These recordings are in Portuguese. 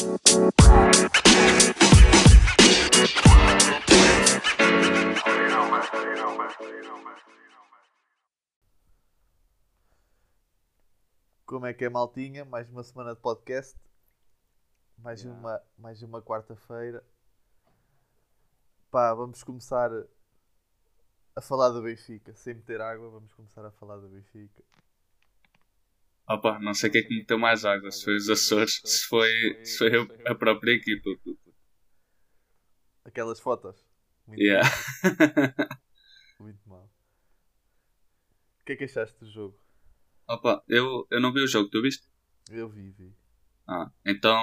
Como é que é, maltinha? Mais uma semana de podcast. Mais Yeah. uma, mais uma quarta-feira. Pá, vamos começar a falar do Benfica. Sem meter água, vamos começar a falar do Benfica. Opa, não sei quem é que meteu mais água, se foi os Açores, se foi, se foi a- própria equipa. Aquelas fotos. Muito Yeah. mal. Muito mal. O que é que achaste do jogo? Opa, eu, eu não vi o jogo, tu viste? Eu vi, vi. Ah, então,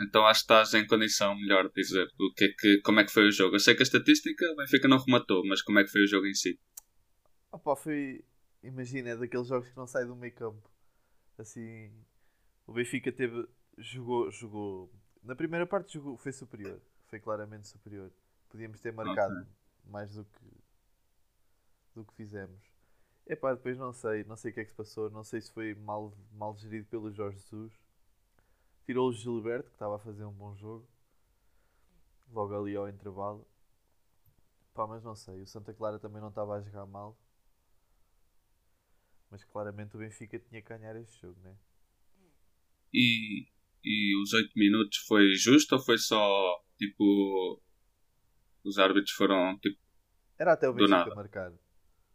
então acho que estás em condição melhor de dizer o que é que, como é que foi o jogo. Eu sei que a estatística o Benfica não rematou, mas como é que foi o jogo em si? Opa, foi. Imagina, é daqueles jogos que não sai do meio campo. Assim. O Benfica teve. Jogou. jogou na primeira parte jogou, foi superior. Foi claramente superior. Podíamos ter marcado mais do que. do que fizemos. Epá, depois não sei. Não sei o que é que se passou. Não sei se foi mal, mal gerido pelo Jorge Jesus. Tirou o Gilberto, que estava a fazer um bom jogo. Logo ali ao intervalo. Pá, mas não sei. O Santa Clara também não estava a jogar mal. Mas claramente o Benfica tinha que ganhar este jogo, né? E, e os 8 minutos foi justo ou foi só tipo. Os árbitros foram tipo. Era até o Benfica marcar.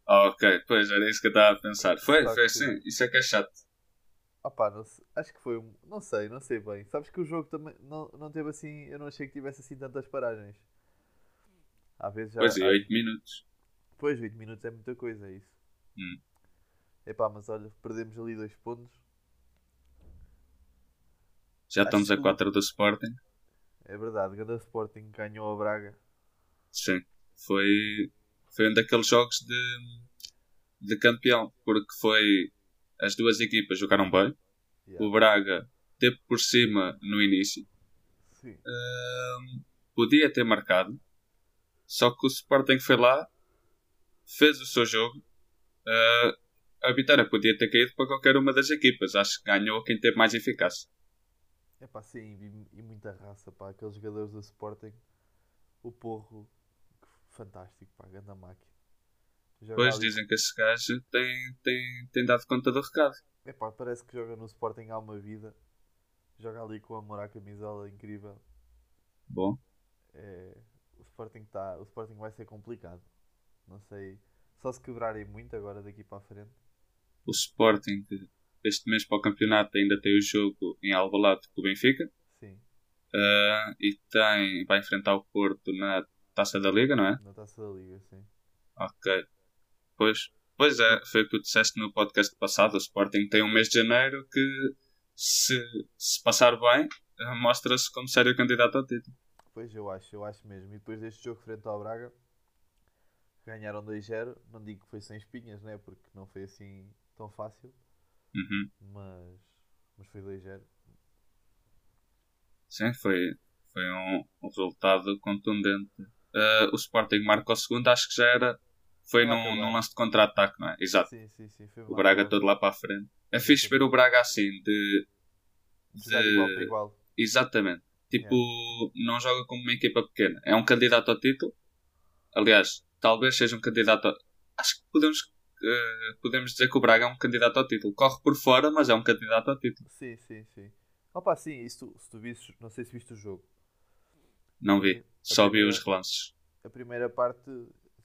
Ah, ok, pois era isso que eu estava a pensar. Foi, Só foi que- assim, isso é que é chato. Opá, não sei- acho que foi um. Não sei, não sei bem. Sabes que o jogo também não, não teve assim. Eu não achei que tivesse assim tantas paragens. Às vezes já. Pois às- 8 minutos. Pois, 8 minutos é muita coisa, é isso. Hum. Epá, mas olha, perdemos ali dois pontos. Já Acho estamos a que- 4 do Sporting. É verdade, Ganda Sporting ganhou a Braga. Sim, foi, foi um daqueles jogos de, de campeão, porque foi as duas equipas jogaram bem. Yeah. O Braga teve por cima no início, Sim. Ahm, podia ter marcado, só que o Sporting foi lá, fez o seu jogo. Ah, a vitória podia ter caído para qualquer uma das equipas. Acho que ganhou quem teve mais eficácia. Epá, sim, e, e muita raça, pá. Aqueles jogadores do Sporting. O Porro, fantástico, pá. Ganda máquina. Depois ali- dizem que esse gajo tem, tem, tem dado conta do recado. Epá, parece que joga no Sporting há uma vida. Joga ali com amor à camisola, incrível. Bom, É, o, Sporting tá, o Sporting vai ser complicado. Não sei. Só se quebrarem muito agora daqui para a frente. O Sporting este mês para o campeonato ainda tem o jogo em Alvalade com o Benfica Sim, Ah, e tem, vai enfrentar o Porto na Taça da Liga, não é? na taça da Liga, sim. Ok. Pois, pois é, foi o que tu disseste no podcast passado. O Sporting tem um mês de janeiro que, se, se passar bem, mostra-se como sério candidato ao título. Pois eu acho, eu acho mesmo. E depois deste jogo frente ao Braga, ganharam 2-0. Não digo que foi sem espinhas, né? Porque não foi assim tão fácil. Uhum. Mas, mas foi 2-0. Sim, foi, foi um, um resultado contundente. Ah, o Sporting marca o segundo, acho que já era. Foi Ah, num, num lance de contra-ataque, não é? Exato. Sim, sim, sim. O Braga todo lá para a frente. É fixe ver o Braga assim, de. de- igual igual. Exatamente. Tipo, não joga como uma equipa pequena. É um candidato ao título. Aliás, talvez seja um candidato. A... Acho que podemos, eh, podemos dizer que o Braga é um candidato ao título. Corre por fora, mas é um candidato ao título. Sim, sim, sim. Opa, sim, isso, se tu visses, não sei se viste o jogo. Não vi. Só vi primeira- os relances. A primeira parte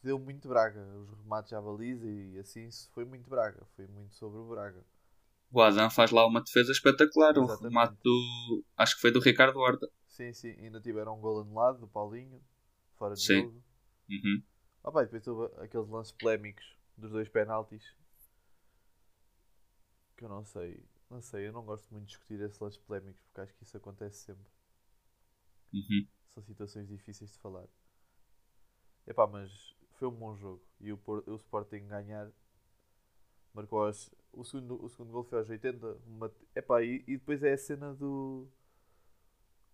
deu muito Braga. Os remates à baliza e assim foi muito Braga. Foi muito sobre o Braga. O Adam faz lá uma defesa espetacular. O Exatamente. remate do. Acho que foi do Ricardo Horta. Sim, sim. Ainda tiveram um gol anulado do Paulinho. Fora de Sim. jogo. Uhum. Opa, e depois houve aqueles lances polémicos dos dois penaltis. Que eu não sei. Não sei, eu não gosto muito de discutir esses lances polémicos porque acho que isso acontece sempre. Uhum. São situações difíceis de falar. Epá, mas foi um bom jogo. E o, o Sporting ganhar marcou aos, o, segundo, o segundo gol foi aos 80. Uma, epá, e, e depois é a cena do,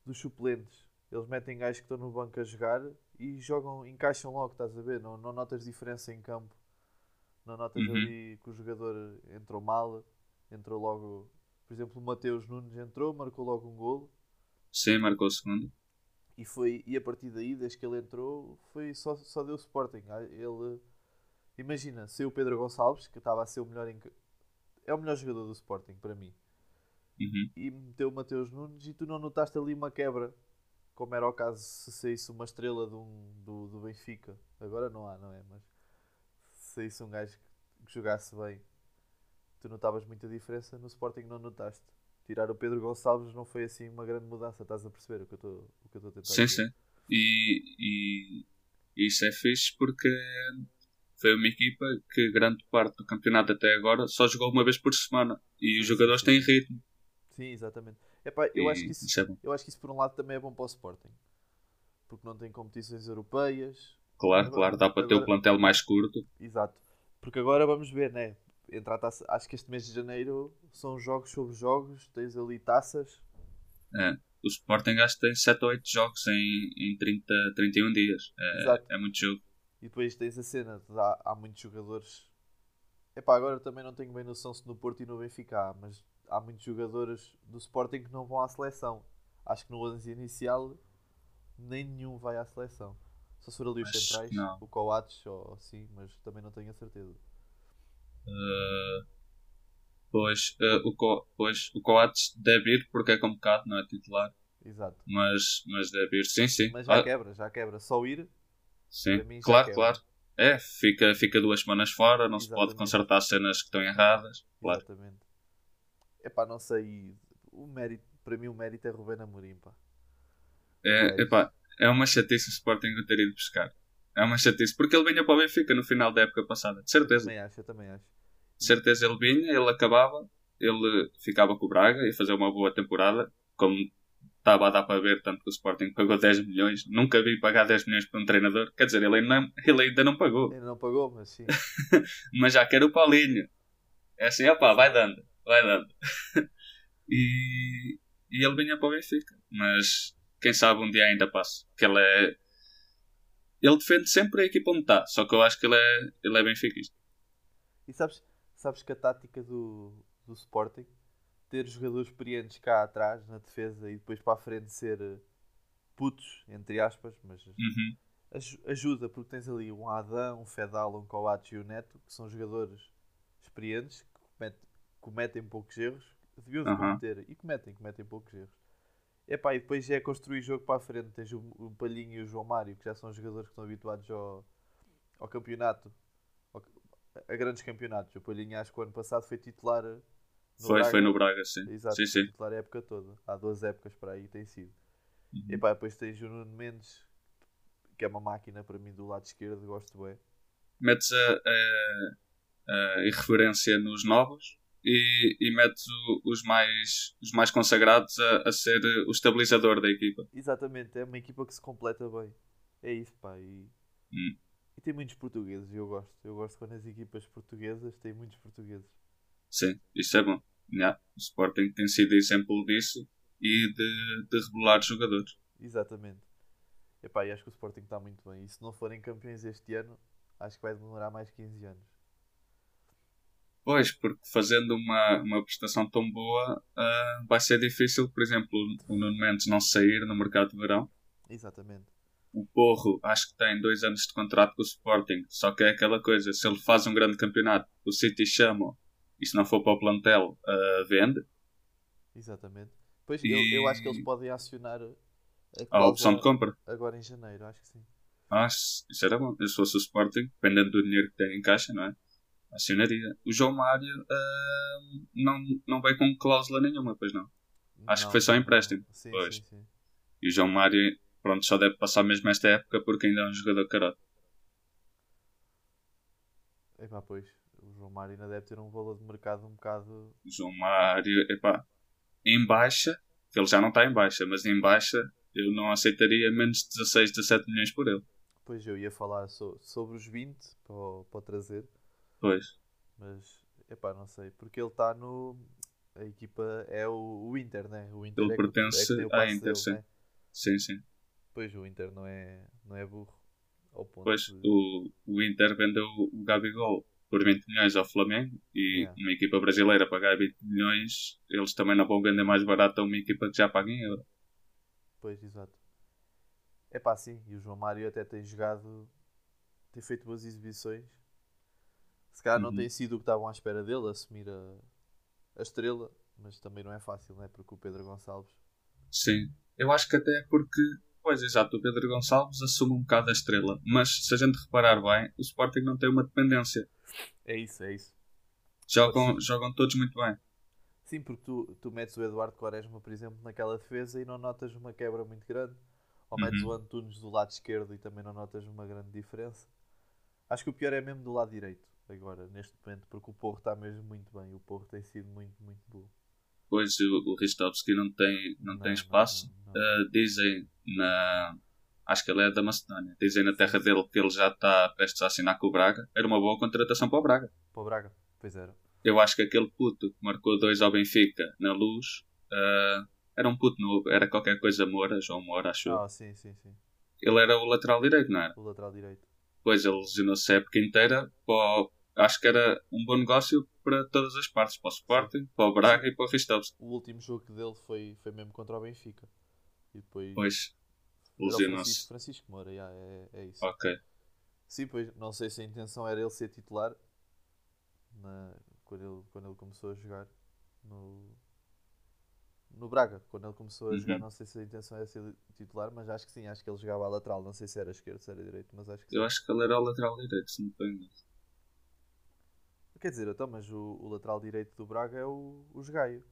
dos suplentes. Eles metem gajos que estão no banco a jogar e jogam, encaixam logo, estás a ver? Não, não notas diferença em campo. Não notas Uhum. ali que o jogador entrou mal, entrou logo. Por exemplo, o Mateus Nunes entrou, marcou logo um golo. Sim, marcou o segundo. E, foi, e a partir daí, desde que ele entrou, foi só, só deu Sporting. Ah, Ele, imagina, se o Pedro Gonçalves, que estava a ser o melhor em, é o melhor jogador do Sporting para mim, Uhum. e meteu o Mateus Nunes e tu não notaste ali uma quebra, como era o caso se saísse uma estrela de um, do, do Benfica. Agora não há, não é? Mas saísse um gajo que, que jogasse bem, tu notavas muita diferença. No Sporting não notaste. Tirar o Pedro Gonçalves não foi assim uma grande mudança, estás a perceber o que eu estou a tentar Sim, dizer? sim. E, e isso é fixe porque foi uma equipa que grande parte do campeonato até agora só jogou uma vez por semana. E os jogadores têm ritmo. Sim, exatamente. Epá, eu, E acho que isso, é eu acho que isso por um lado também é bom para o Sporting. Porque não tem competições europeias. Claro, Agora- claro, dá para ter o agora- plantel mais curto. Exato. Porque agora vamos ver, né? Entre a taça, acho que este mês de janeiro são jogos sobre jogos, tens ali taças. É. O Sporting acho que tem 7 ou 8 jogos em, em 30, 31 dias. É, Exato. é muito jogo. E depois tens a cena há, há muitos jogadores. Epá, agora também não tenho bem noção se no Porto e no Benfica há, mas há muitos jogadores do Sporting que não vão à seleção. Acho que no 11 inicial nem nenhum vai à seleção. Só se for ali os centrais, não. o Coates ou assim, mas também não tenho a certeza. Uh, pois, uh, o, Co, pois, o Coates deve ir porque é convocado, não é titular. Exato. Mas, mas deve ir, sim, sim. Mas já Ah, quebra, já quebra. Só ir, sim. Claro, claro. É, fica, fica duas semanas fora, não se pode Exatamente. consertar cenas que estão erradas. Claro. Exatamente. Epá, não sei. O mérito, para mim o mérito é Rubén Amorim, pá. É, epá, é uma chatice o Sporting o ter ido buscar. É uma chatice, porque ele vinha para o Benfica no final da época passada, de certeza. Também acho, eu também acho. De certeza ele vinha, ele acabava, ele ficava com o Braga e fazer uma boa temporada, como estava a dar para ver, tanto que o Sporting pagou 10 milhões. Nunca vi pagar 10 milhões para um treinador. Quer dizer, ele ainda, não- ele ainda não pagou, Ainda não pagou, mas sim. mas já quer o Paulinho. É assim, opá, vai dando, vai dando. e, e ele vinha para o Benfica, mas quem sabe um dia ainda passa. Que ele é. Ele defende sempre a equipa onde está, só que eu acho que ele é, ele é benfiquista. E sabes, sabes que a tática do, do Sporting, ter jogadores experientes cá atrás na defesa e depois para a frente ser eh, putos, entre aspas, mas Uhum. aj- ajuda porque tens ali um Adão, um Fedal, um Coates e o Neto, que são jogadores experientes que cometem, cometem poucos erros, deviam-se Aham. cometer e cometem, cometem poucos erros. Epá, e depois é construir jogo para a frente. Tens o, o Palhinho e o João Mário, que já são jogadores que estão habituados ao, ao campeonato, ao- a grandes campeonatos. O Palhinho, acho que o ano passado foi titular. eh, no Foi, Braga. foi no Braga, sim. Exato, sim, foi sim. titular a época toda. Há duas épocas para aí tem sido. Uhum. E pá, depois tens o Nuno Mendes, que é uma máquina para mim do lado esquerdo, gosto bem. metes a, a, a irreverência nos novos e, e metes o- os, mais, os mais consagrados a, a ser o estabilizador da equipa. Exatamente, é uma equipa que se completa bem. É isso, pá. E, Hum. e tem muitos portugueses, e eu gosto. Eu gosto quando as equipas portuguesas têm muitos portugueses. Sim, isso é bom. Já, O Sporting tem sido exemplo disso e de, de regular jogadores. Exatamente. Epá, e acho que o Sporting está muito bem. E se não forem campeões este ano, acho que vai demorar mais 15 anos. Pois, porque fazendo uma, uma prestação tão boa ah, vai ser difícil, por exemplo, o Nuno Mendes não sair no mercado de verão. Exatamente. O Porro acho que tem dois anos de contrato com o Sporting, só que é aquela coisa, se ele faz um grande campeonato, o City chama e se não for para o plantel, ah, vende. Exatamente. Pois E- eu, eu acho que eles podem acionar a, A opção de compra. agora em janeiro, acho que sim. Ah, isso isso era bom. Eu se fosse o Sporting, dependendo do dinheiro que tem em caixa, não é? Acionaria. O João Mário ah, não, não veio com cláusula nenhuma, pois não. Acho que foi só empréstimo. Sim, Pois. sim, sim. E o João Mário, pronto, só deve passar mesmo esta época porque ainda é um jogador carote. Epá, pois. O João Mário ainda deve ter um valor de mercado um bocado. O João Mário, epá, em baixa, que ele já não está em baixa, mas em baixa eu não aceitaria menos de 16, 17 milhões por ele. Pois eu ia falar so- sobre os 20 para, para trazer, Pois. mas epá, não sei. Porque ele está no. A equipa é o, o Inter, né? O Inter Ele é que- pertence é que à Inter, dele, sim. né? Sim, sim. Pois o Inter não é, não é burro. Ao ponto Pois, de- o, o Inter vendeu o Gabigol por 20 milhões ao Flamengo e Yeah. uma equipa brasileira pagar 20 milhões, eles também não vão vender mais barato a uma equipa que já paga em euro. Pois, exato. É pá, sim. E o João Mário até tem jogado, tem feito boas exibições. Se calhar não Uhum. tem sido o que estavam à espera dele, assumir a, a estrela, mas também não é fácil, não é? Porque o Pedro Gonçalves. Sim. Eu acho que até porque, pois exato, o Pedro Gonçalves assume um bocado a estrela. Mas se a gente reparar bem, o Sporting não tem uma dependência. É isso, é isso. Jogam, jogam todos muito bem. Sim, porque tu, tu metes o Eduardo Quaresma, por exemplo, naquela defesa e não notas uma quebra muito grande. Ou metes Uhum. o Antunes do lado esquerdo e também não notas uma grande diferença. Acho que o pior é mesmo do lado direito, agora, neste momento, porque o Porro está mesmo muito bem. O Porro tem sido muito, muito bom. Pois o, o Ristovski não tem, não, tem não, espaço. não, não. Uh, dizem na. Acho que ele é da Macedónia. Dizem na terra dele que ele já está prestes a assinar com o Braga. Era uma boa contratação para o Braga. Para o Braga, pois era. Eu acho que aquele puto que marcou dois ao Benfica na luz uh, era um puto novo. Era qualquer coisa Moura, João Moura, acho. Ah, sim, sim, sim. Ele era o lateral direito, não era? O lateral direito. Pois ele lesionou-se a época inteira. Para o- Acho que era um bom negócio para todas as partes. Para o Sporting, para o Braga e para o Ristovski. O último jogo dele foi, foi mesmo contra o Benfica. E depois. Pois, lesionou-se. Francisco, Francisco Moura, já, é, é isso. Ok. Sim, pois, não sei se a intenção era ele ser titular na- quando, ele, quando ele começou a jogar no, no Braga. Quando ele começou a jogar, Uhum. não sei se a intenção era ser titular, mas acho que sim, acho que ele jogava à lateral. Não sei se era esquerdo, se era direito, mas acho que sim. Eu acho que ele era o lateral direito, se não estou em erro. Quer dizer, então, mas o, o lateral direito do Braga é o, o Gaio,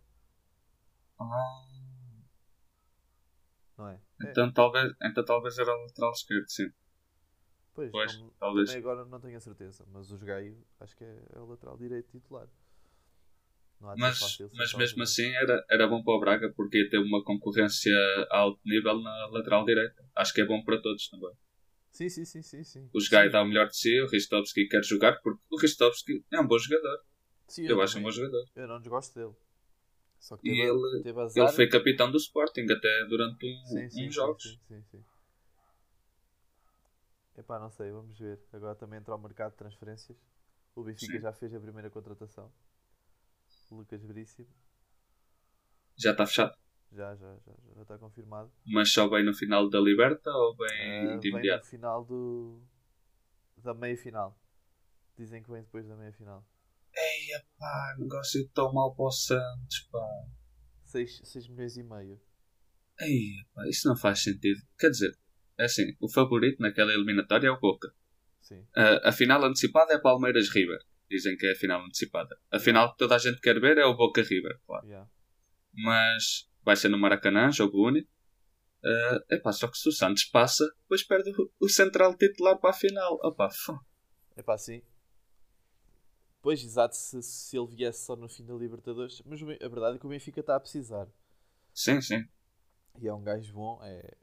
Ah, não é? É, então, talvez, então talvez era o lateral esquerdo, sim. pois, Pois, não- talvez. também agora não tenho a certeza, mas o Gaio acho que é, é o lateral direito titular. Não há de ser Mas, fácil mas mesmo assim era, era bom para o Braga porque ia ter uma concorrência a alto nível na lateral direita. Acho que é bom para todos também. Sim, sim, sim, sim. sim. O Gai dá o melhor de si, o Ristovski quer jogar porque o Ristovski é um bom jogador. Sim, Eu acho um bom jogador. Eu não desgosto dele. Só que E teve, ele- teve azar. Ele foi capitão do Sporting até durante um, sim, sim, uns jogos. Sim, sim, sim. Epá, não sei, vamos ver. Agora também entra ao mercado de transferências. O Benfica já fez a primeira contratação. Lucas Veríssimo. Já está fechado. Já, já, já, já está confirmado. Mas só bem no final da Liberta ou bem Ah, de vem no imediato? final do. da meia final. Dizem que vem depois da meia final. Ei, pá, negócio tão mal para o Santos, pá. 6 milhões e meio. Ei, pá, isso não faz sentido. Quer dizer, é assim, o favorito naquela eliminatória é o Boca. Sim. A, a final antecipada é Palmeiras River. Dizem que é a final antecipada. A final que toda a gente quer ver é o Boca River, claro. Yeah. Mas vai ser no Maracanã, jogo único. Uh, epá, só que se o Santos passa, depois perde o, o central titular para a final. Opa, fô. Epá, sim. Pois, exato, se, se ele viesse só no fim da Libertadores. Mas a verdade é que o Benfica está a precisar. Sim, sim. E é um gajo bom, é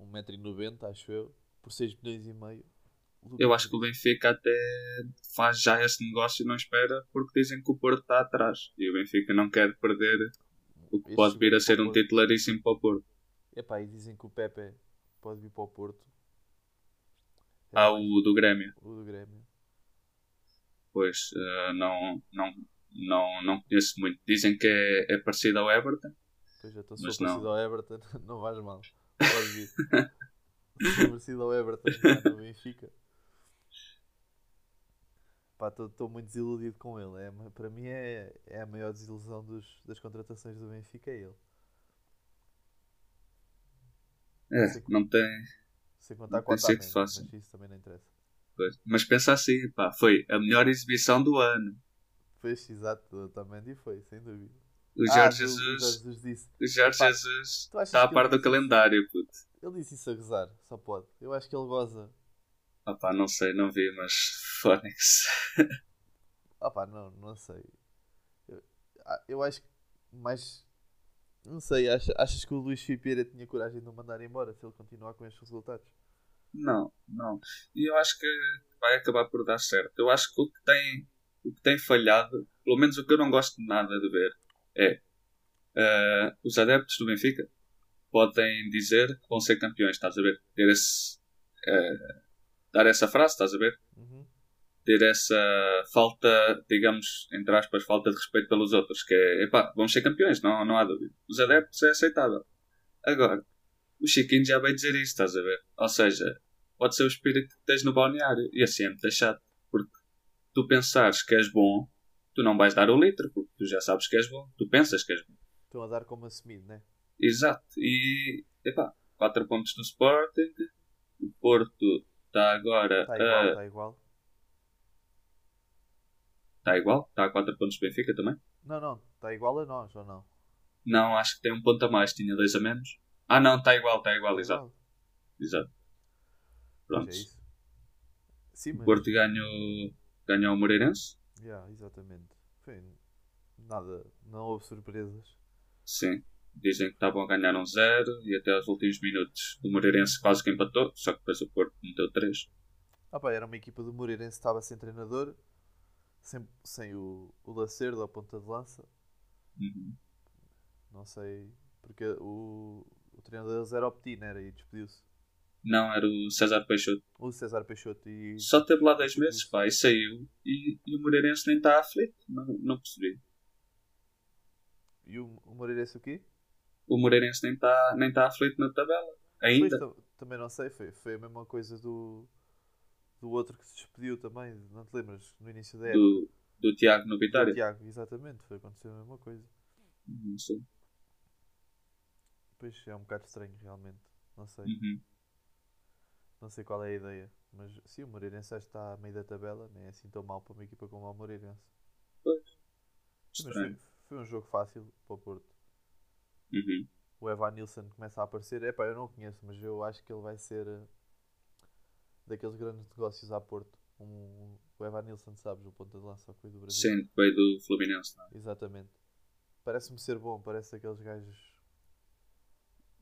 1,90m, acho eu, por 6 milhões e meio. Eu acho que o Benfica até faz já esse negócio e não espera, porque dizem que o Porto está atrás. E o Benfica não quer perder o que pode vir a ser um titularíssimo para o Porto. Epá, e dizem que o Pepe pode vir para o Porto. É mais- o do Grêmio. o do Grêmio. Pois, eh, não, não, não, não conheço muito. Dizem que é, é parecido ao Everton. Pois estou se for não. parecido ao Everton, não vais mal. Pode vir. se for parecido ao Everton, no Benfica. Pá, estou muito desiludido com ele. É, para mim é, é a maior desilusão dos, das contratações do Benfica, é ele. É, não tem. Sem contar Não com tem Otamendi, fácil. mas isso também não interessa. Pois. Mas pensa assim, pá, foi a melhor exibição do ano. Pois, exato, o Otamendi foi, sem dúvida. O Ah, Jorge do Jesus. Jesus disse. O Jorge Pá, Jesus está a que par do calendário, puto. Ele disse isso a gozar, só pode. Eu acho que ele goza. Ah pá, não sei, não vi, mas Fónix. Ah pá, não, não sei. Eu, ah, eu acho que mais. Não sei, acha- achas que o Luís Filipe tinha coragem de o mandar embora se ele continuar com estes resultados? Não, não. E eu acho que vai acabar por dar certo. Eu acho que o que tem, o que tem falhado, pelo menos o que eu não gosto de nada de ver, é eh, os adeptos do Benfica podem dizer que vão ser campeões, estás a ver? Ter esse, eh, dar essa frase, estás a ver? Uhum. Ter essa falta, digamos, entre aspas, falta de respeito pelos outros, que é, epá, vamos ser campeões, não, não há dúvida. Os adeptos é aceitável. Agora, o Chiquinho já vai dizer isto, estás a ver? Ou seja, pode ser o espírito que tens no balneário. E assim é muito chato. Porque tu pensares que és bom, tu não vais dar o litro, porque tu já sabes que és bom. Tu pensas que és bom. Estão a dar como assumido, né? Exato. E, epá, 4 pontos do Sporting. O Porto está agora Está igual, está igual. Está igual? Está a 4 pontos do Benfica também? Não, não, está igual a nós, ou não? Não, acho que tem um ponto a mais. Tinha dois a menos. Ah, não, está igual, está igual, Tá exato. igual. Exato. Pois Pronto. é. Sim, O mas... Porto ganhou, ganhou o Moreirense. Yeah, exatamente. Foi nada, não houve surpresas. Sim. Dizem que estavam a ganhar um zero e até aos últimos minutos o Moreirense quase que empatou, só que depois o Porto meteu três. Ah pá, era uma equipa do Moreirense que estava sem treinador, sem, sem o, o Lacerda, a ponta de lança. Uhum. Não sei, porque o, o treinador deles era o Petit, era? E despediu-se. Não, era o César Peixoto. O César Peixoto e... Só teve lá 10 meses, pá, e saiu. E, e o Moreirense nem está aflito. Não, não percebi. E o, o Moreirense o quê? O Moreirense nem está nem tá aflito na tabela. Pois, Ainda. tam- também não sei, foi, foi a mesma coisa do, do outro que se despediu também, não te lembras? No início da época. Do, do Tiago no Do Vitória. Tiago, exatamente, foi acontecer a mesma coisa. Não sei. Pois é um bocado estranho realmente, não sei. Uhum. Não sei qual é a ideia. Mas sim, o Moreirense está a meio da tabela, nem é assim tão mal para uma equipa como o Moreirense. Pois. Mas foi, foi um jogo fácil para o Porto. Uhum. O Evan Nilsson começa a aparecer. Epá, eu não o conheço, mas eu acho que ele vai ser eh, daqueles grandes negócios a Porto. Um, o Evan Nilsson, sabes, o ponta de lança que foi do Brasil. Sim, veio do Fluminense. não é? Exatamente. Parece-me ser bom, parece aqueles gajos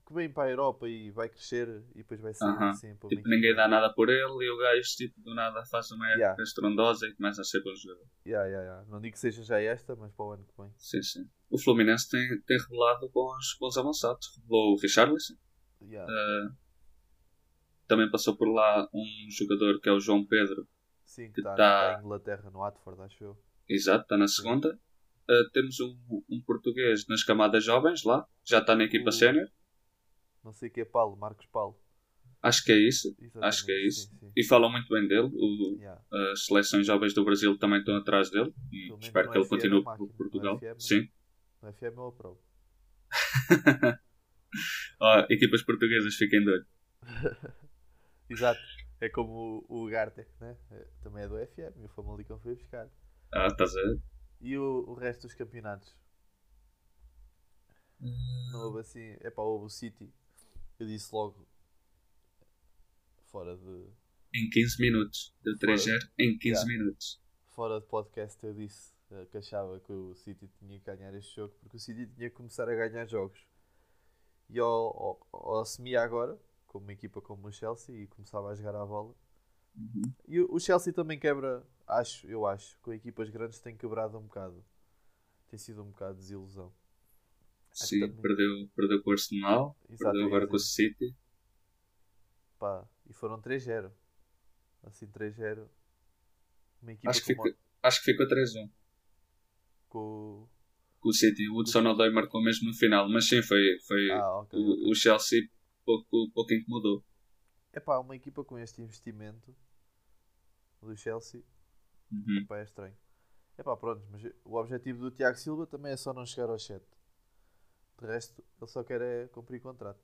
que vêm para a Europa e vai crescer e depois vai ser Aham. assim para uma Tipo, ninguém dá nada por ele e o gajo, tipo, do nada faz uma época Yeah. estrondosa e começa a ser bom jogador. Yeah, yeah, yeah. Não digo que seja já esta, mas para o ano que vem. Sim, sim. O Fluminense tem, tem revelado bons, bons avançados. Revelou o Richarlison. Yeah. Uh, também passou por lá um jogador que é o João Pedro. Sim, que está tá- em Inglaterra, no Watford, acho eu. Exato, está na segunda. Uh, temos um, um português nas camadas jovens lá. Já está na equipa O- sénior. Não sei o que é Paulo, Marcos Paulo. Acho que é isso. Exatamente, Acho que é isso. Sim, sim. E falam muito bem dele. O- Yeah. as seleções jovens do Brasil também estão atrás dele. E espero que ele continue é máquina. por Portugal. No FM. Sim. No FM eu aprovo. Ó, equipas portuguesas, fiquem de olho. Exato. É como o, o Gartec, né? É, também é do FM e o Famalicão foi buscar. Ah, estás a ver? E o, o resto dos campeonatos? Não houve assim. É houve o City. Eu disse logo. Fora de, Em 15 minutos. Deu 3-0 em 15 Yeah. minutos. fora de podcast eu disse eh, que achava que o City tinha que ganhar este jogo porque o City tinha que começar a ganhar jogos. E ao, ao, ao assumia agora, como uma equipa como o Chelsea, e começava a jogar à bola. Uhum. E o o Chelsea também quebra, acho, eu acho, com equipas grandes tem quebrado um bocado. Tem sido um bocado de desilusão. Sim, também- perdeu, perdeu com o Arsenal. Exato, perdeu agora com o. City. Pá, e foram 3-0. Assim, 3-0. Uma equipa Acho que, fica, acho que ficou 3-1. com. Com o City. O Hudson Odoi marcou mesmo no final. Mas sim, foi, foi Ah, ok. o, o Chelsea pouco, pouco incomodou. É pá, uma equipa com este investimento do Chelsea, Uhum. epá, é estranho. É pá, pronto, mas o objetivo do Tiago Silva também é só não chegar aos 7. De resto, ele só quer é cumprir contrato.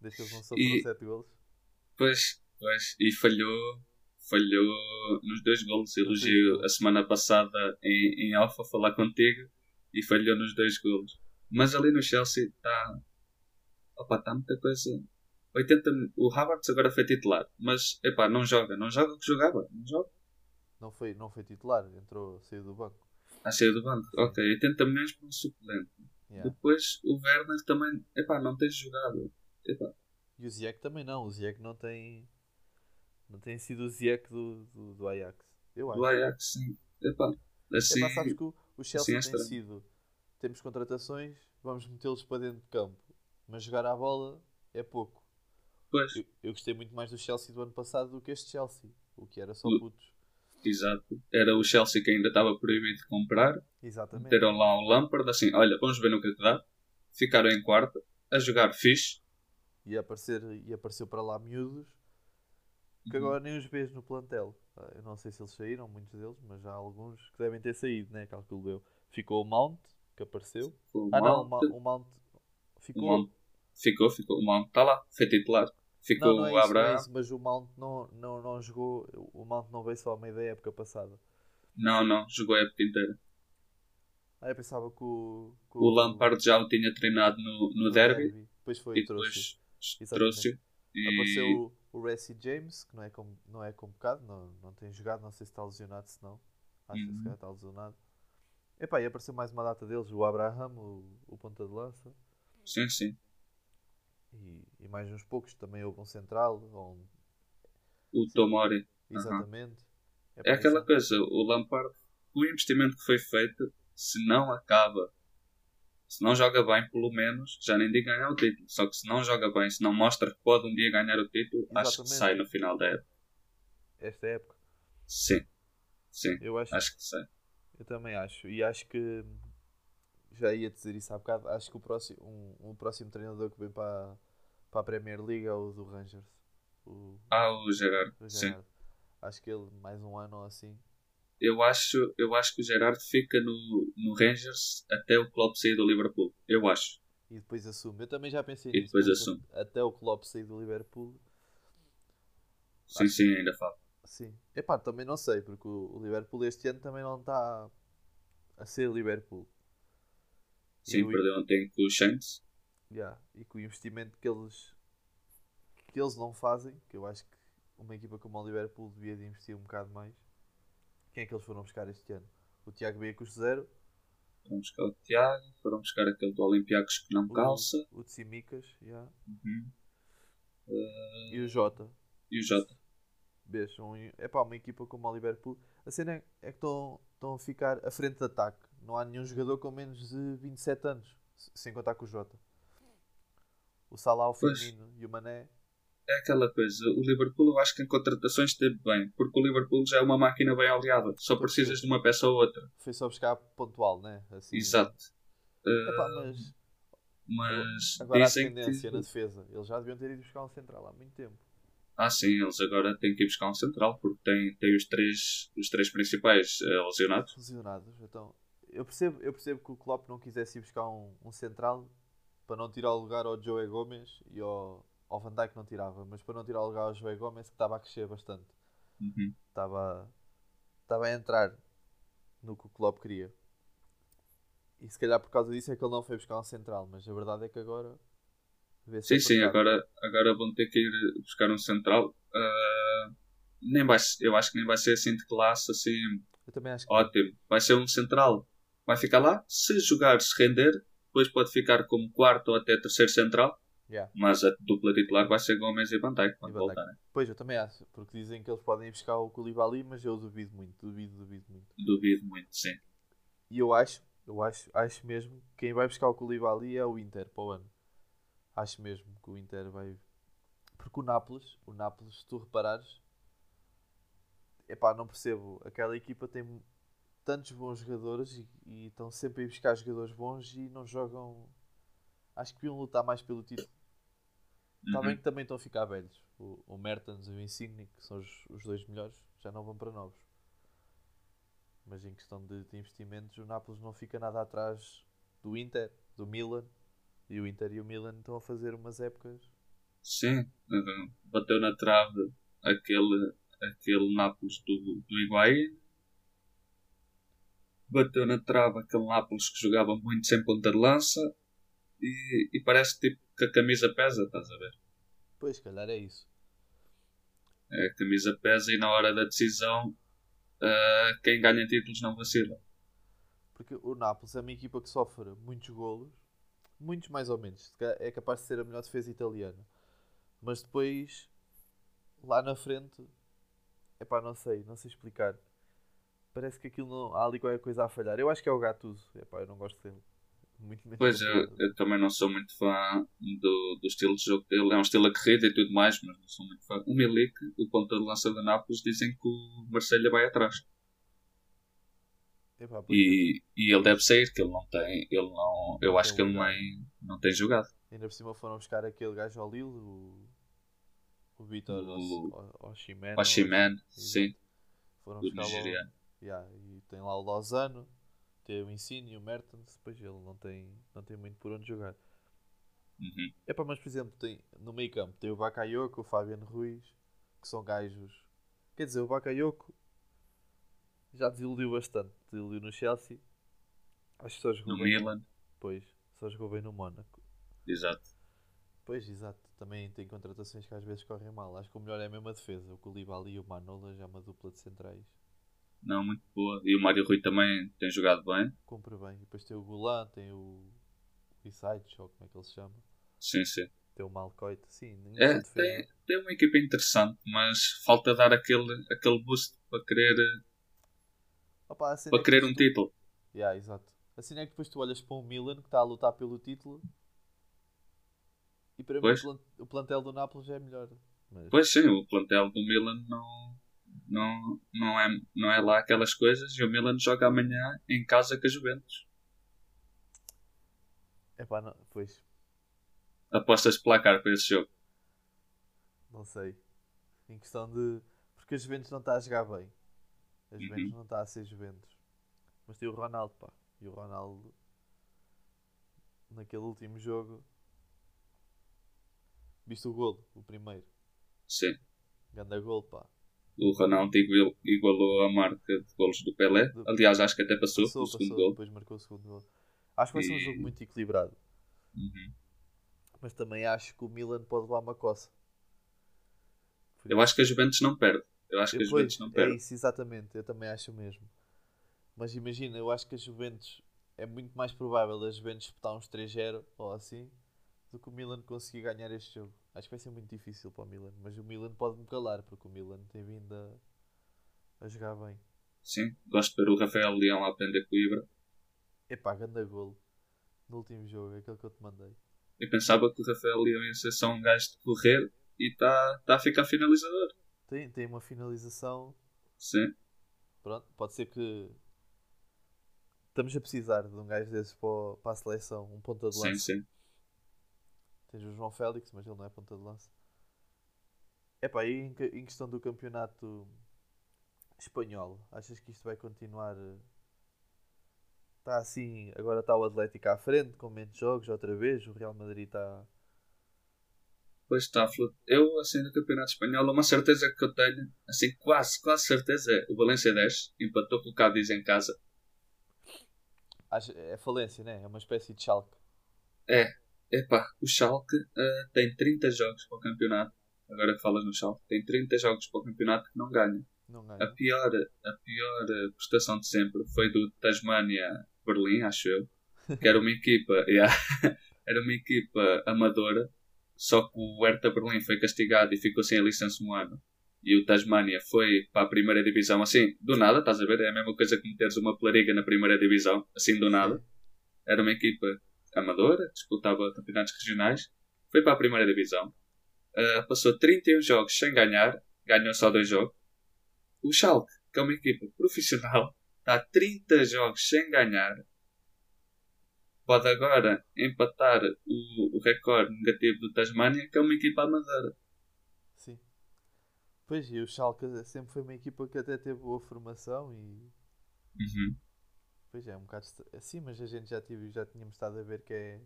Desde que eles não sofram E- 7 golos. Pois, pois. E falhou. Falhou nos dois golos. dois Elogio golos. a semana passada em, em Alfa falar contigo e falhou nos dois golos. Mas ali no Chelsea está. Opa, está muita coisa. 80, min- o Havertz agora foi titular, mas epá, não joga, não joga o que jogava, não joga. Não foi, não foi titular, entrou, saiu do banco. A sair do banco, ok, 80 milhões para um suplente. Yeah. Depois o Werner também, epá, não tem jogado. Epá, E o Ziyech também não, o Ziyech não tem. Não tem sido o Ziyech do, do, do Ajax. Eu acho. do Ajax, sim. Epá, assim, É pá, sabes que o, o Chelsea assim é tem sido. Temos contratações, vamos metê-los para dentro de campo. Mas jogar à bola é pouco. pois, Eu, eu gostei muito mais do Chelsea do ano passado do que este Chelsea. O que era só putos. Exato. Era o Chelsea que ainda estava proibido de comprar. Exatamente. Meteram lá o Lampard, assim, olha, vamos ver no que é que dá. Ficaram em quarto, a jogar fixe. E, aparecer, e apareceu para lá miúdos que Uhum. agora nem os vês no plantel. Ah, Eu não sei se eles saíram, muitos deles, mas há alguns que devem ter saído, né? Calculo eu. Ficou o Mount, que apareceu. Ah não, o Mount, Ma- o Mount ficou. o Mount ficou, ficou. O Mount está lá, foi titular. Ficou Não, não é o isso, não é Abraham. isso, mas o Mount não, não, não jogou. O Mount não veio só a meio da época passada. Não, não, jogou a época inteira. Ah, eu pensava que o. que O Lampard já o tinha treinado no, no derby Depois foi e trouxe. depois trouxe e Apareceu o, o James, que não é, com, não é convocado, não, não tem jogado, não sei se está lesionado, se não. Acho que Uhum. se calhar está lesionado. Epá, e apareceu mais uma data deles, o Abraham, o, o ponta de lança, sim, sim. E, e mais uns poucos, também houve um central, um- O Tomori. exatamente. É aquela coisa, o Lampard, o investimento que foi feito, se não acaba, se não joga bem, pelo menos, já nem digo ganhar o título. Só que se não joga bem, se não mostra que pode um dia ganhar o título, acho que Exatamente. sai no final da época. Esta época, Sim, sim, eu acho, acho que sai. eu também acho, e acho que já ia dizer isso há bocado, acho que o próximo, um, um próximo treinador que vem para, para a Premier League é o do Rangers. O, Ah, o Gerard, o sim. Gerrard. Acho que ele mais um ano ou assim. Eu acho, eu acho que o Gerard fica no, no Rangers até o Klopp sair do Liverpool. Eu acho. E depois assume. Eu também já pensei E nisso. depois assume. Até o Klopp sair do Liverpool. Sim, sim, ainda falo. Sim. Epá, também não sei, porque o o Liverpool este ano também não está a ser Liverpool. Sim, o- perdeu ontem com o Saints. Yeah, E com o investimento que eles que eles não fazem, que eu acho que uma equipa como o Liverpool devia de investir um bocado mais. Quem é que eles foram buscar este ano? O Tiago veio a custo zero, Foram buscar o Tiago, foram buscar aquele do Olympiacos que não o, calça. o Tsimikas yeah, Uhum. Uh, e o Jota. e o Jota. Vês, um, é pá, uma equipa como o Liverpool. A cena é, é que estão a ficar à frente de ataque. Não há nenhum jogador com menos de 27 anos, se- sem contar com o Jota. O Salah, o Pois. Firmino e o Mané. É aquela coisa, o Liverpool eu acho que em contratações esteve bem, porque o Liverpool já é uma máquina bem aliada, só precisas de uma peça ou outra. Foi só buscar pontual, né? Assim, Exato. Epá, Uh, mas mas agora dizem tendência que. na defesa. Eles já deviam ter ido buscar um central há muito tempo. Ah, sim, eles agora têm que ir buscar um central, porque têm, têm os, três, os três principais eh, lesionados. Lesionados. Então, eu percebo, eu percebo que o Klopp não quisesse ir buscar um, um central para não tirar o lugar ao Joe Gomes e ao, ao Van Dijk não tirava, mas para não tirar o lugar ao Joe Gomes que estava a crescer bastante. Uhum. estava estava a entrar no que o Klopp queria. E se calhar por causa disso é que ele não foi buscar um central, mas a verdade é que agora Sim, sim, agora, agora vão ter que ir buscar um central. Uh, nem vai, eu acho que nem vai ser assim de classe, assim, Eu também acho que ótimo. Vai ser um central. Vai ficar lá. Se jogar, se render, depois pode ficar como quarto ou até terceiro central. Yeah. Mas a dupla titular vai ser Gomes e Van Dijk quando Dijk. voltarem. Pois, eu também acho, porque dizem que eles podem ir buscar o Koulibaly, mas eu duvido muito, duvido, duvido muito. Duvido muito, sim. E eu acho, eu acho, acho mesmo que quem vai buscar o Koulibaly é o Inter para o ano. Acho mesmo que o Inter vai. Porque o Nápoles, o Nápoles, se tu reparares, epá, não percebo. Aquela equipa tem tantos bons jogadores e, e estão sempre a ir buscar jogadores bons e não jogam. Acho que deviam lutar mais pelo título. Está Uhum. bem que também estão a ficar velhos. O, o Mertens e o Insigne, que são os, os dois melhores, já não vão para novos. Mas em questão de, de investimentos, o Nápoles não fica nada atrás do Inter, do Milan. E o Inter e o Milan estão a fazer umas épocas. Sim, bateu na trave aquele, aquele Nápoles do, do Higuaín. Bateu na trave aquele Nápoles que jogava muito sem ponta de lança. E, e parece tipo que a camisa pesa, estás a ver? Pois, se calhar é isso. É, A camisa pesa e na hora da decisão ah, quem ganha títulos não vacila. Porque o Nápoles é uma equipa que sofre muitos golos. Muitos mais ou menos. É capaz de ser a melhor defesa italiana. Mas depois, lá na frente, epá, não sei, não sei explicar. Parece que aquilo não. Há ali qualquer coisa a falhar. Eu acho que é o Gattuso. Epá, eu não gosto dele. Muito menos Pois, eu, eu também não sou muito fã do, do estilo de jogo dele. É um estilo aguerrido e tudo mais, mas não sou muito fã. O Milik, o ponta de lança do Nápoles, dizem que o Marselha vai atrás. Epá, E, e ele deve sair, que ele não tem. Ele não, eu Não acho que ele nem, não tem jogado. Ainda por cima foram buscar aquele gajo ao Lille, o, o Vitor O- Oshiman. Washiman, sim, Foram o buscar lá. Yeah, e tem lá o Lozano, tem o Insigne e o Mertens, depois ele não tem, não tem muito por onde jogar. Uhum. Epá, mas por exemplo, tem, no meio campo tem o Bakayoko, o Fabiano Ruiz, que são gajos. Quer dizer, o Bakayoko já desiludiu bastante. Desiludiu no Chelsea. Acho que só jogou No bem. Milan, Pois, só jogou bem no Mónaco. exato. Pois, exato. Também tem contratações que às vezes correm mal. Acho que o melhor é a defesa. O Koulibaly e o Manola já é uma dupla de centrais. Não, muito boa. E o Mário Rui também tem jogado bem. Cumpre bem. E depois tem o Golan, tem o Isaic, ou como é que ele se chama. Sim, sim. Tem o Malcoit. Sim, É, tem, tem uma equipa interessante, mas falta dar aquele, aquele boost para querer, Opa, a cena para é que querer depois um tu- título. Yeah, exato. Assim é que depois tu olhas para um Milan que está a lutar pelo título e para Pois. mim o, o plantel do Nápoles é melhor. Mas, Pois sim, o plantel do Milan não, não, não, é, não é lá aquelas coisas e o Milan joga amanhã em casa com a Juventus. epá, não, pois, Apostas placar para esse jogo. não sei. Em questão de. Porque a Juventus não está a jogar bem. A Uhum. Juventus não está a ser Juventus. Mas tem o Ronaldo, pá. E o Ronaldo naquele último jogo. Viste o golo, o primeiro. Sim. Ganda golo, pá. O Ronaldo igual- igualou a marca de golos do Pelé. Aliás, acho que até passou, Passou, o segundo passou, gol. depois marcou o segundo gol. Acho que vai ser um jogo muito equilibrado. Uhum. Mas também acho que o Milan pode levar uma coça. Por Eu acho que a Juventus não perde. Eu acho que a Juventus não é perde. isso, exatamente. Eu também acho o mesmo. Mas imagina, eu acho que a Juventus é muito mais provável a Juventus disputar uns 3-0 ou assim do que o Milan conseguir ganhar este jogo. Acho que vai ser muito difícil para o Milan. Mas o Milan pode-me calar porque o Milan tem vindo a, a jogar bem. Sim, gosto de ver o Rafael Leão a aprender com o Ibra. Epá, ganda golo no último jogo, aquele que eu te mandei. Eu pensava que o Rafael Leão ia ser só um gajo de correr e está tá a ficar finalizador. Tem, tem uma finalização Sim, Pronto, pode ser que estamos a precisar de um gajo desses para, para a seleção, um ponta de sim, lança. sim. Tens o João Félix, mas ele não é ponta de lança. Epá, e em, em questão do campeonato espanhol, achas que isto vai continuar? Está assim, agora está o Atlético à frente, com menos jogos outra vez, o Real Madrid está. Pois está. Eu, assim, no Campeonato Espanhol, uma certeza que eu tenho, assim, quase, quase certeza é o Valência 10 empatou com o Cádiz em casa. É falência, né? É uma espécie de Schalke. É, epá, o Schalke eh, tem 30 jogos para o campeonato. Agora que falas no Schalke, tem 30 jogos para o campeonato que não ganha. Não A ganha. pior, a pior eh, prestação de sempre foi do Tasmania Berlim, acho eu. Que era uma equipa, yeah, era uma equipa amadora, só que o Hertha Berlim foi castigado e ficou sem a licença um ano. E o Tasmania foi para a primeira divisão, assim, do nada, estás a ver? É a mesma coisa que meteres uma pelariga na primeira divisão, assim do nada. Era uma equipa amadora, disputava campeonatos regionais, foi para a primeira divisão, Ah, passou 31 jogos sem ganhar, ganhou só dois jogos. O Schalke, que é uma equipa profissional, está a 30 jogos sem ganhar. Pode agora empatar o, o recorde negativo do Tasmania, que é uma equipa amadora. Sim. Pois, e o Schalke sempre foi uma equipa que até teve boa formação e Uhum. Pois é, um bocado. estra- Sim, mas a gente já, tive, já tínhamos estado a ver que é.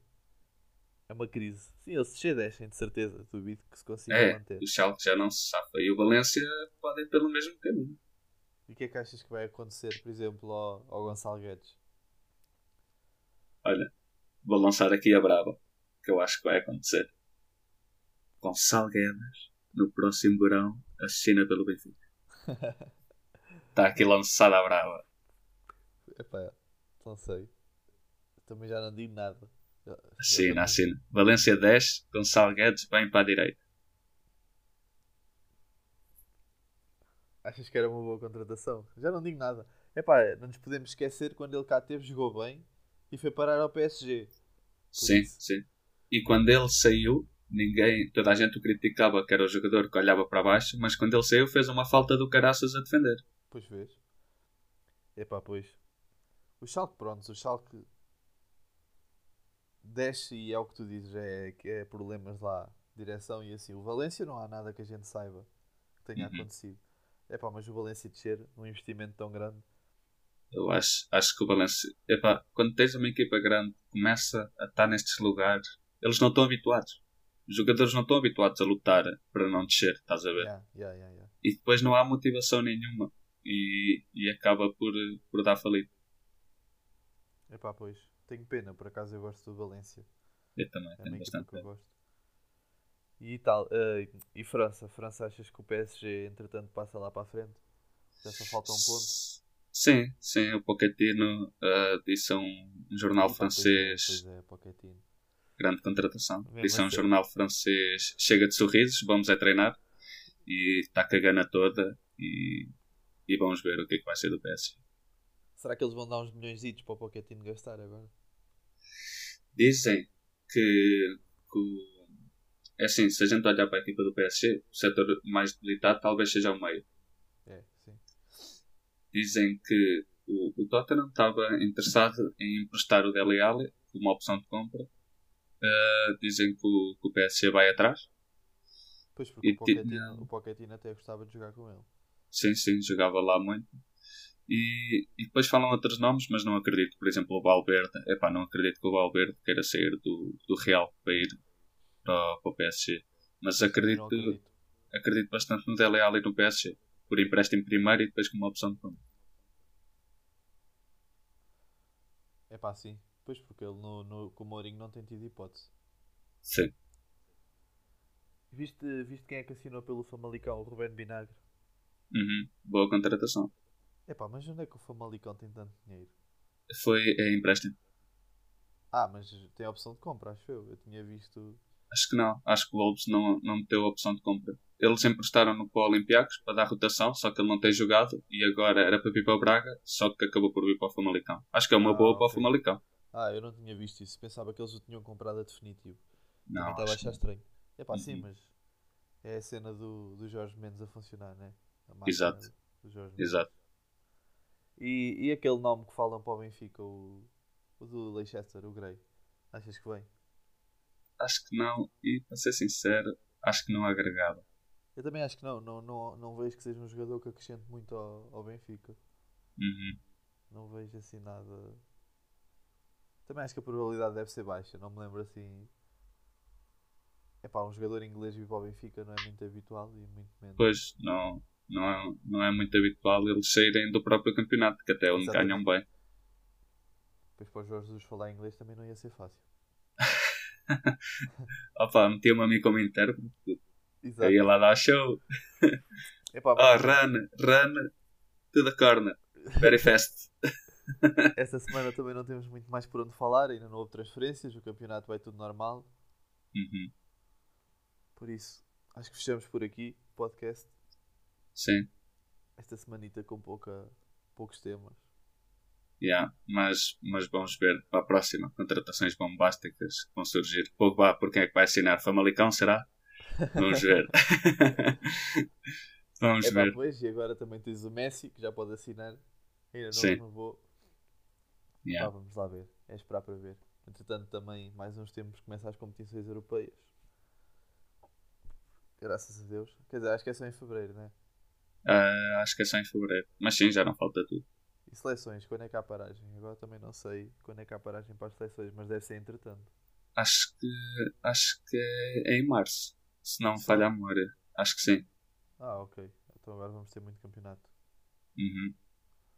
É uma crise. Sim, eles se descem, de certeza. Duvido que se consiga É, manter. o Schalke já não se safa. E o Valência pode ir pelo mesmo caminho. E o que é que achas que vai acontecer, por exemplo, ao, ao Gonçalo Guedes? Olha, vou lançar aqui a brava, que eu acho que vai acontecer. Gonçalo Guedes, no próximo verão, assina pelo Benfica. Está aqui lançada a brava. Epá, não sei. Também já não digo nada. Assina, assina. Valência 10, Gonçalo Guedes vem para a direita. Achas que era uma boa contratação? Já não digo nada. Epá, não nos podemos esquecer quando ele cá teve, jogou bem e foi parar ao PSG. Sim, isso. sim. E quando ele saiu, ninguém, toda a gente o criticava que era o jogador que olhava para baixo, mas quando ele saiu fez uma falta do caraças a defender. Pois vês. Epá, pois. O Schalke, pronto, o Schalke... desce e é o que tu dizes, é, que é problemas lá, direção e assim. O Valência não há nada que a gente saiba que tenha Uhum. acontecido. É pá, mas o Valência descer, um investimento tão grande. Eu acho, acho que o Valência. Epá, quando tens uma equipa grande, começa a estar nestes lugares. Eles não estão habituados. Os jogadores não estão habituados a lutar para não descer, estás a ver? Yeah, yeah, yeah. E depois não há motivação nenhuma. E, e acaba por, por dar falido. É pá, pois. Tenho pena, por acaso eu gosto do Valência. Eu também É uma bastante que eu gosto. E tal, eh, e França? França achas que o PSG entretanto passa lá para a frente? Já só falta um ponto? Sim, sim, o Pochettino uh, disse a um, um jornal é, francês, Pois é, Pochettino. grande contratação, Mesmo disse a um assim. jornal francês, chega de sorrisos, vamos é treinar, e está com a toda, e, e vamos ver o que é que vai ser do PSG. Será que eles vão dar uns milhões para o Pochettino gastar agora? Dizem que, que é assim, se a gente olhar para a equipa do PSG, o setor mais debilitado talvez seja o meio. É, sim. Dizem que o, o Tottenham estava interessado em emprestar o Dele Alli como opção de compra. Uh, dizem que o, que o PSG vai atrás. Pois porque E o, Pochettino, o Pochettino até gostava de jogar com ele. Sim, sim, jogava lá muito. E, e depois falam outros nomes, mas não acredito. Por exemplo, o Valverde. Epá, não acredito que o Valverde queira sair do, do Real para ir para, para o PSG. Mas acredito, acredito. acredito bastante no Dele Alli no PSG. Por empréstimo primeiro e depois como opção de compra. É pá, sim. Pois porque ele no, no, com o Mourinho não tem tido hipótese. Sim. Viste, viste quem é que assinou pelo Famalicão? O Ruben Vinagre. Uhum. Boa contratação. É pá, mas onde é que o Famalicão tem tanto dinheiro? Foi é empréstimo. Ah, mas tem a opção de compra, acho eu. Eu tinha visto. Acho que não. Acho que o Wolves não, não meteu a opção de compra. Eles emprestaram-no para o Olympiacos para dar rotação, só que ele não tem jogado e agora era para vir para o Braga, só que acabou por vir para o Famalicão. Acho que é uma Ah, boa para o. Famalicão. Ah, eu não tinha visto isso. Pensava que eles o tinham comprado a definitivo. Não, Também estava a achar estranho. É pá, sim, Uhum. mas é a cena do, do Jorge Mendes a funcionar, né? A Exato. Exato. E, e aquele nome que falam para o Benfica, o, o do Leicester, o Grey. Achas que vem? Acho que não. E para ser sincero, acho que não agregava. Eu também acho que não. Não, não, não vejo que seja um jogador que acrescente muito ao, ao Benfica. Uhum. Não vejo assim nada. Também acho que a probabilidade deve ser baixa. Não me lembro assim. É pá, um jogador inglês vir para o Benfica não é muito habitual e muito menos. Pois, não, não, é, não é muito habitual eles saírem do próprio campeonato, que até onde Exatamente. ganham bem. Depois para o Jorge Jesus falar inglês também não ia ser fácil. Opa, metia-me a mim como intérprete. Exato. Aí lá dá show. Epá, Ah, mas run, run, to the corner. Very fast. esta semana também não temos muito mais por onde falar. Ainda não houve transferências. O campeonato vai tudo normal. Uhum. Por isso, acho que fechamos por aqui o podcast. Sim. Esta semanita com pouca, poucos temas. Yeah, mas, mas vamos ver para a próxima. Contratações bombásticas que vão surgir. Pogba, por quem é que vai assinar? Famalicão, será? Vamos ver. vamos É ver. pois, e agora também tens o Messi que já pode assinar. Ainda não Sim. renovou. Pá, Yeah. vamos lá ver. É esperar para ver. Entretanto, também, mais uns tempos, começam as competições europeias. Graças a Deus. Quer dizer, acho que é só em fevereiro, né? Ah, acho que é só em fevereiro. Mas sim, já não falta tudo. E seleções, quando é que há paragem? Agora também não sei quando é que há paragem para as seleções, mas deve ser entretanto. Acho que, acho que é em março. Se não me falha a memória. Acho que sim. Ah, ok. Então agora vamos ter muito campeonato. Uhum.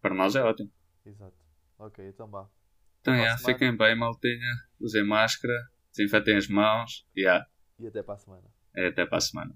Para nós é ótimo. Exato. Ok, então vá. Então, yeah, semana. fiquem bem, maltinha. Usem máscara. Desinfetem as mãos. Yeah. E até para a semana. É até para a semana.